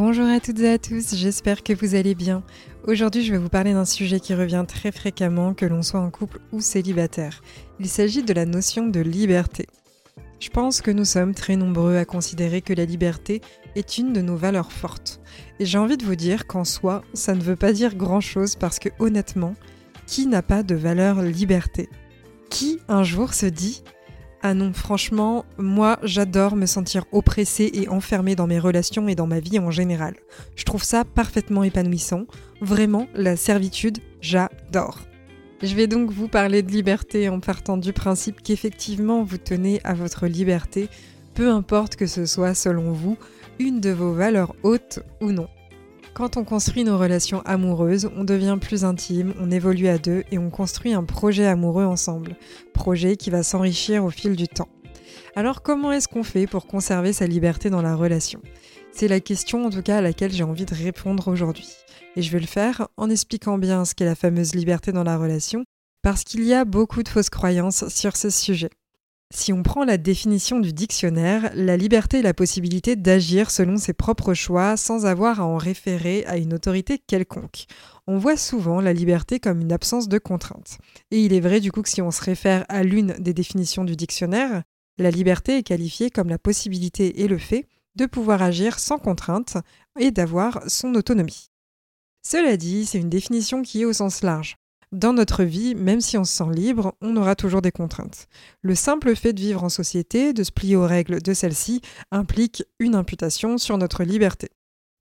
Bonjour à toutes et à tous, j'espère que vous allez bien. Aujourd'hui, je vais vous parler d'un sujet qui revient très fréquemment, que l'on soit en couple ou célibataire. Il s'agit de la notion de liberté. Je pense que nous sommes très nombreux à considérer que la liberté est une de nos valeurs fortes. Et j'ai envie de vous dire qu'en soi, ça ne veut pas dire grand-chose parce que honnêtement, qui n'a pas de valeur liberté? Qui un jour se dit ah non, franchement, moi j'adore me sentir oppressée et enfermée dans mes relations et dans ma vie en général. Je trouve ça parfaitement épanouissant. Vraiment, la servitude, j'adore. Je vais donc vous parler de liberté en partant du principe qu'effectivement vous tenez à votre liberté, peu importe que ce soit selon vous une de vos valeurs hautes ou non. Quand on construit nos relations amoureuses, on devient plus intime, on évolue à deux et on construit un projet amoureux ensemble. Projet qui va s'enrichir au fil du temps. Alors comment est-ce qu'on fait pour conserver sa liberté dans la relation? C'est la question en tout cas à laquelle j'ai envie de répondre aujourd'hui. Et je vais le faire en expliquant bien ce qu'est la fameuse liberté dans la relation, parce qu'il y a beaucoup de fausses croyances sur ce sujet. Si on prend la définition du dictionnaire, la liberté est la possibilité d'agir selon ses propres choix sans avoir à en référer à une autorité quelconque. On voit souvent la liberté comme une absence de contrainte. Et il est vrai du coup que si on se réfère à l'une des définitions du dictionnaire, la liberté est qualifiée comme la possibilité et le fait de pouvoir agir sans contrainte et d'avoir son autonomie. Cela dit, c'est une définition qui est au sens large. Dans notre vie, même si on se sent libre, on aura toujours des contraintes. Le simple fait de vivre en société, de se plier aux règles de celle-ci, implique une imputation sur notre liberté.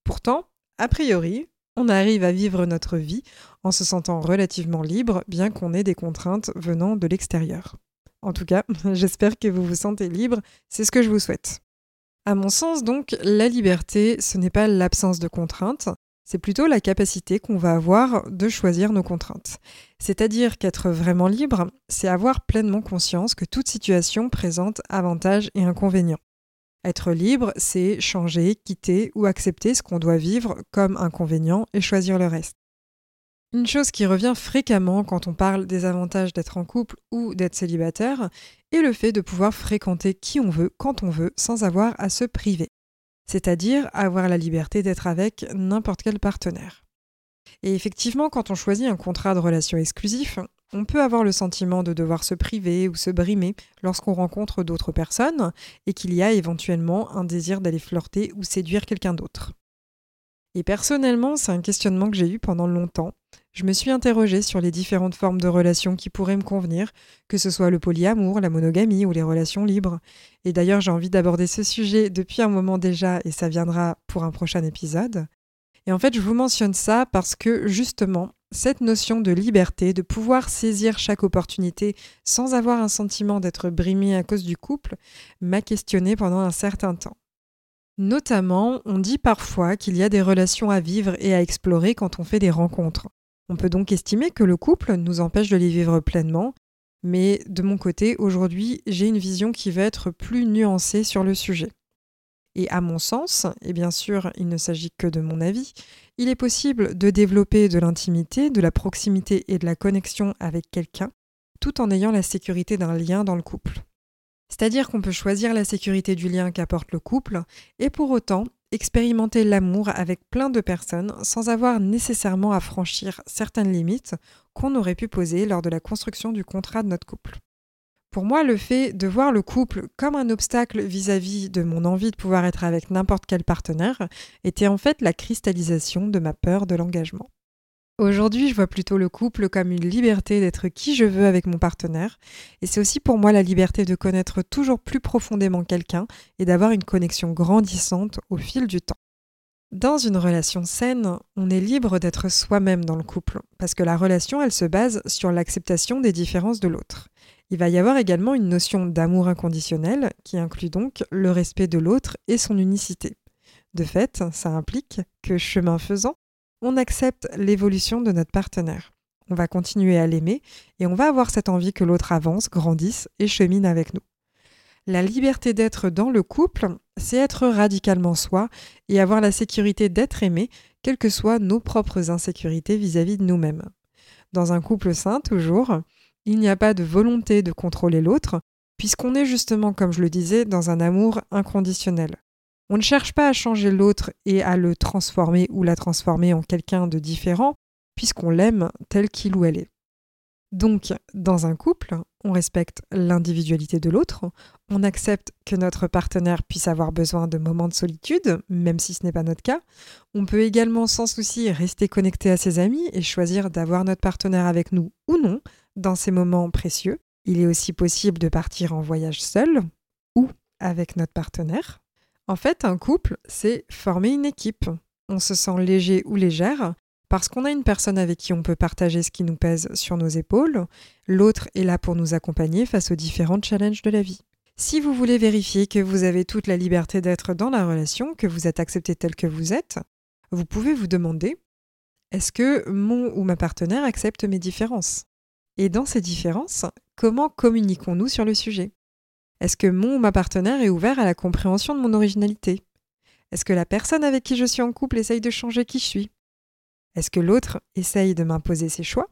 Pourtant, a priori, on arrive à vivre notre vie en se sentant relativement libre, bien qu'on ait des contraintes venant de l'extérieur. En tout cas, j'espère que vous vous sentez libre, c'est ce que je vous souhaite. À mon sens, donc, la liberté, ce n'est pas l'absence de contraintes, c'est plutôt la capacité qu'on va avoir de choisir nos contraintes. C'est-à-dire qu'être vraiment libre, c'est avoir pleinement conscience que toute situation présente avantages et inconvénients. Être libre, c'est changer, quitter ou accepter ce qu'on doit vivre comme inconvénient et choisir le reste. Une chose qui revient fréquemment quand on parle des avantages d'être en couple ou d'être célibataire est le fait de pouvoir fréquenter qui on veut quand on veut sans avoir à se priver c'est-à-dire avoir la liberté d'être avec n'importe quel partenaire. Et effectivement, quand on choisit un contrat de relation exclusif, on peut avoir le sentiment de devoir se priver ou se brimer lorsqu'on rencontre d'autres personnes et qu'il y a éventuellement un désir d'aller flirter ou séduire quelqu'un d'autre. Et personnellement, c'est un questionnement que j'ai eu pendant longtemps. Je me suis interrogée sur les différentes formes de relations qui pourraient me convenir, que ce soit le polyamour, la monogamie ou les relations libres. Et d'ailleurs, j'ai envie d'aborder ce sujet depuis un moment déjà et ça viendra pour un prochain épisode. Et en fait, je vous mentionne ça parce que justement, cette notion de liberté, de pouvoir saisir chaque opportunité sans avoir un sentiment d'être brimé à cause du couple, m'a questionné pendant un certain temps. Notamment, on dit parfois qu'il y a des relations à vivre et à explorer quand on fait des rencontres. On peut donc estimer que le couple nous empêche de les vivre pleinement, mais de mon côté, aujourd'hui, j'ai une vision qui va être plus nuancée sur le sujet. Et à mon sens, et bien sûr il ne s'agit que de mon avis, il est possible de développer de l'intimité, de la proximité et de la connexion avec quelqu'un, tout en ayant la sécurité d'un lien dans le couple. C'est-à-dire qu'on peut choisir la sécurité du lien qu'apporte le couple et pour autant expérimenter l'amour avec plein de personnes sans avoir nécessairement à franchir certaines limites qu'on aurait pu poser lors de la construction du contrat de notre couple. Pour moi, le fait de voir le couple comme un obstacle vis-à-vis de mon envie de pouvoir être avec n'importe quel partenaire était en fait la cristallisation de ma peur de l'engagement. Aujourd'hui, je vois plutôt le couple comme une liberté d'être qui je veux avec mon partenaire, et c'est aussi pour moi la liberté de connaître toujours plus profondément quelqu'un et d'avoir une connexion grandissante au fil du temps. Dans une relation saine, on est libre d'être soi-même dans le couple, parce que la relation, elle se base sur l'acceptation des différences de l'autre. Il va y avoir également une notion d'amour inconditionnel, qui inclut donc le respect de l'autre et son unicité. De fait, ça implique que chemin faisant, on accepte l'évolution de notre partenaire. On va continuer à l'aimer et on va avoir cette envie que l'autre avance, grandisse et chemine avec nous. La liberté d'être dans le couple, c'est être radicalement soi et avoir la sécurité d'être aimé, quelles que soient nos propres insécurités vis-à-vis de nous-mêmes. Dans un couple sain, toujours, il n'y a pas de volonté de contrôler l'autre, puisqu'on est justement, comme je le disais, dans un amour inconditionnel. On ne cherche pas à changer l'autre et à le transformer ou la transformer en quelqu'un de différent, puisqu'on l'aime tel qu'il ou elle est. Donc, dans un couple, on respecte l'individualité de l'autre, on accepte que notre partenaire puisse avoir besoin de moments de solitude, même si ce n'est pas notre cas. On peut également sans souci rester connecté à ses amis et choisir d'avoir notre partenaire avec nous ou non dans ces moments précieux. Il est aussi possible de partir en voyage seul ou avec notre partenaire. En fait, un couple, c'est former une équipe. On se sent léger ou légère parce qu'on a une personne avec qui on peut partager ce qui nous pèse sur nos épaules, l'autre est là pour nous accompagner face aux différents challenges de la vie. Si vous voulez vérifier que vous avez toute la liberté d'être dans la relation, que vous êtes accepté tel que vous êtes, vous pouvez vous demander est-ce que mon ou ma partenaire accepte mes différences? Et dans ces différences, comment communiquons-nous sur le sujet? Est-ce que mon ou ma partenaire est ouvert à la compréhension de mon originalité? Est-ce que la personne avec qui je suis en couple essaye de changer qui je suis? Est-ce que l'autre essaye de m'imposer ses choix?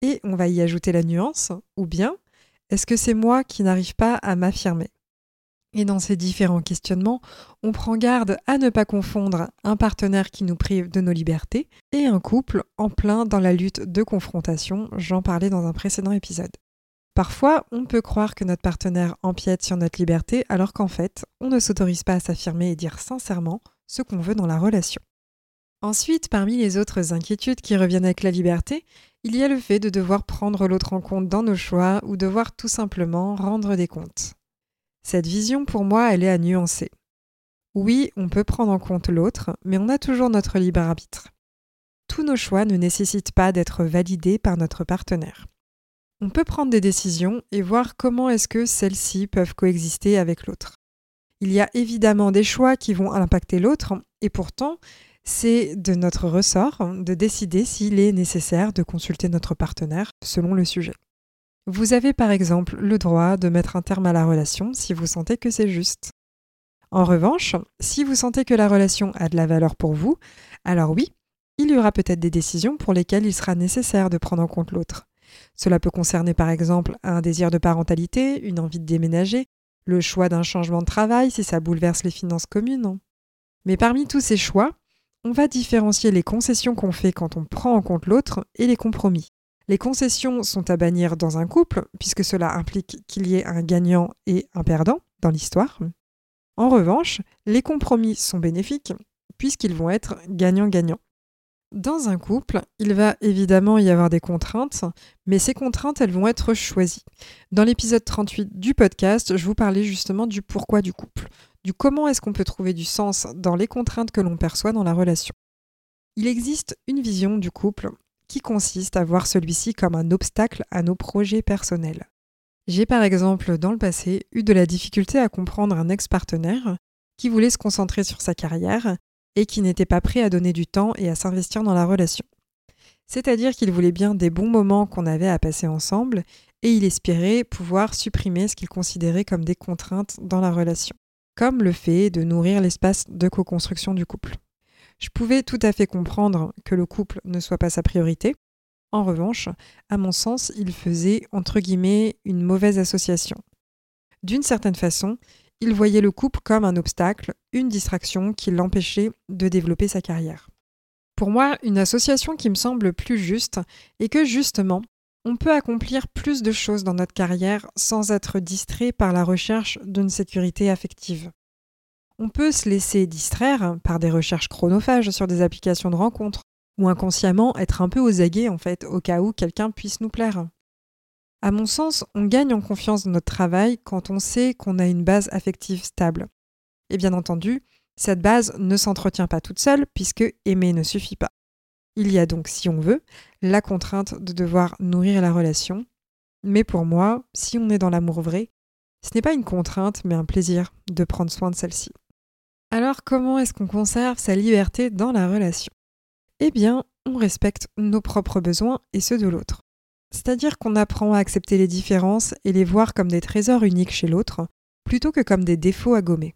Et on va y ajouter la nuance, ou bien est-ce que c'est moi qui n'arrive pas à m'affirmer? Et dans ces différents questionnements, on prend garde à ne pas confondre un partenaire qui nous prive de nos libertés et un couple en plein dans la lutte de confrontation, j'en parlais dans un précédent épisode. Parfois, on peut croire que notre partenaire empiète sur notre liberté alors qu'en fait, on ne s'autorise pas à s'affirmer et dire sincèrement ce qu'on veut dans la relation. Ensuite, parmi les autres inquiétudes qui reviennent avec la liberté, il y a le fait de devoir prendre l'autre en compte dans nos choix ou devoir tout simplement rendre des comptes. Cette vision, pour moi, elle est à nuancer. Oui, on peut prendre en compte l'autre, mais on a toujours notre libre arbitre. Tous nos choix ne nécessitent pas d'être validés par notre partenaire. On peut prendre des décisions et voir comment est-ce que celles-ci peuvent coexister avec l'autre. Il y a évidemment des choix qui vont impacter l'autre, et pourtant, c'est de notre ressort de décider s'il est nécessaire de consulter notre partenaire selon le sujet. Vous avez par exemple le droit de mettre un terme à la relation si vous sentez que c'est juste. En revanche, si vous sentez que la relation a de la valeur pour vous, alors oui, il y aura peut-être des décisions pour lesquelles il sera nécessaire de prendre en compte l'autre. Cela peut concerner par exemple un désir de parentalité, une envie de déménager, le choix d'un changement de travail si ça bouleverse les finances communes. Mais parmi tous ces choix, on va différencier les concessions qu'on fait quand on prend en compte l'autre et les compromis. Les concessions sont à bannir dans un couple, puisque cela implique qu'il y ait un gagnant et un perdant dans l'histoire. En revanche, les compromis sont bénéfiques, puisqu'ils vont être gagnant-gagnant. Dans un couple, il va évidemment y avoir des contraintes, mais ces contraintes, elles vont être choisies. Dans l'épisode 38 du podcast, je vous parlais justement du pourquoi du couple du comment est-ce qu'on peut trouver du sens dans les contraintes que l'on perçoit dans la relation. Il existe une vision du couple qui consiste à voir celui-ci comme un obstacle à nos projets personnels. J'ai par exemple dans le passé eu de la difficulté à comprendre un ex-partenaire qui voulait se concentrer sur sa carrière et qui n'était pas prêt à donner du temps et à s'investir dans la relation. C'est-à-dire qu'il voulait bien des bons moments qu'on avait à passer ensemble et il espérait pouvoir supprimer ce qu'il considérait comme des contraintes dans la relation comme le fait de nourrir l'espace de co-construction du couple. Je pouvais tout à fait comprendre que le couple ne soit pas sa priorité. En revanche, à mon sens, il faisait, entre guillemets, une mauvaise association. D'une certaine façon, il voyait le couple comme un obstacle, une distraction qui l'empêchait de développer sa carrière. Pour moi, une association qui me semble plus juste est que justement, on peut accomplir plus de choses dans notre carrière sans être distrait par la recherche d'une sécurité affective. On peut se laisser distraire par des recherches chronophages sur des applications de rencontres, ou inconsciemment être un peu aux aguets en fait, au cas où quelqu'un puisse nous plaire. À mon sens, on gagne en confiance dans notre travail quand on sait qu'on a une base affective stable. Et bien entendu, cette base ne s'entretient pas toute seule puisque aimer ne suffit pas. Il y a donc, si on veut, la contrainte de devoir nourrir la relation. Mais pour moi, si on est dans l'amour vrai, ce n'est pas une contrainte, mais un plaisir de prendre soin de celle-ci. Alors comment est-ce qu'on conserve sa liberté dans la relation? Eh bien, on respecte nos propres besoins et ceux de l'autre. C'est-à-dire qu'on apprend à accepter les différences et les voir comme des trésors uniques chez l'autre, plutôt que comme des défauts à gommer.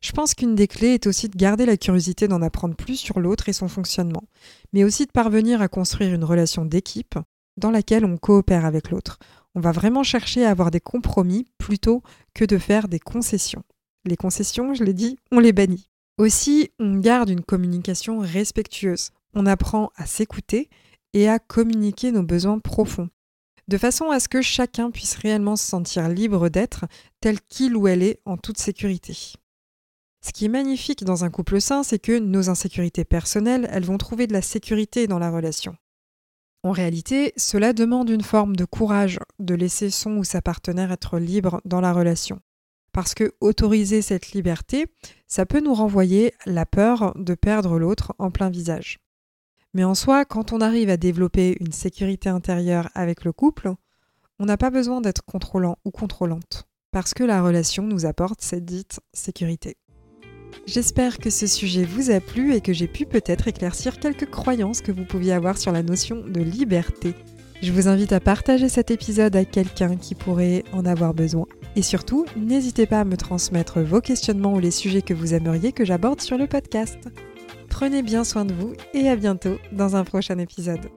Je pense qu'une des clés est aussi de garder la curiosité d'en apprendre plus sur l'autre et son fonctionnement, mais aussi de parvenir à construire une relation d'équipe dans laquelle on coopère avec l'autre. On va vraiment chercher à avoir des compromis plutôt que de faire des concessions. Les concessions, je l'ai dit, on les bannit. Aussi, on garde une communication respectueuse. On apprend à s'écouter et à communiquer nos besoins profonds, de façon à ce que chacun puisse réellement se sentir libre d'être tel qu'il ou elle est en toute sécurité. Ce qui est magnifique dans un couple sain, c'est que nos insécurités personnelles, elles vont trouver de la sécurité dans la relation. En réalité, cela demande une forme de courage de laisser son ou sa partenaire être libre dans la relation. Parce que autoriser cette liberté, ça peut nous renvoyer la peur de perdre l'autre en plein visage. Mais en soi, quand on arrive à développer une sécurité intérieure avec le couple, on n'a pas besoin d'être contrôlant ou contrôlante, parce que la relation nous apporte cette dite sécurité. J'espère que ce sujet vous a plu et que j'ai pu peut-être éclaircir quelques croyances que vous pouviez avoir sur la notion de liberté. Je vous invite à partager cet épisode à quelqu'un qui pourrait en avoir besoin. Et surtout, n'hésitez pas à me transmettre vos questionnements ou les sujets que vous aimeriez que j'aborde sur le podcast. Prenez bien soin de vous et à bientôt dans un prochain épisode.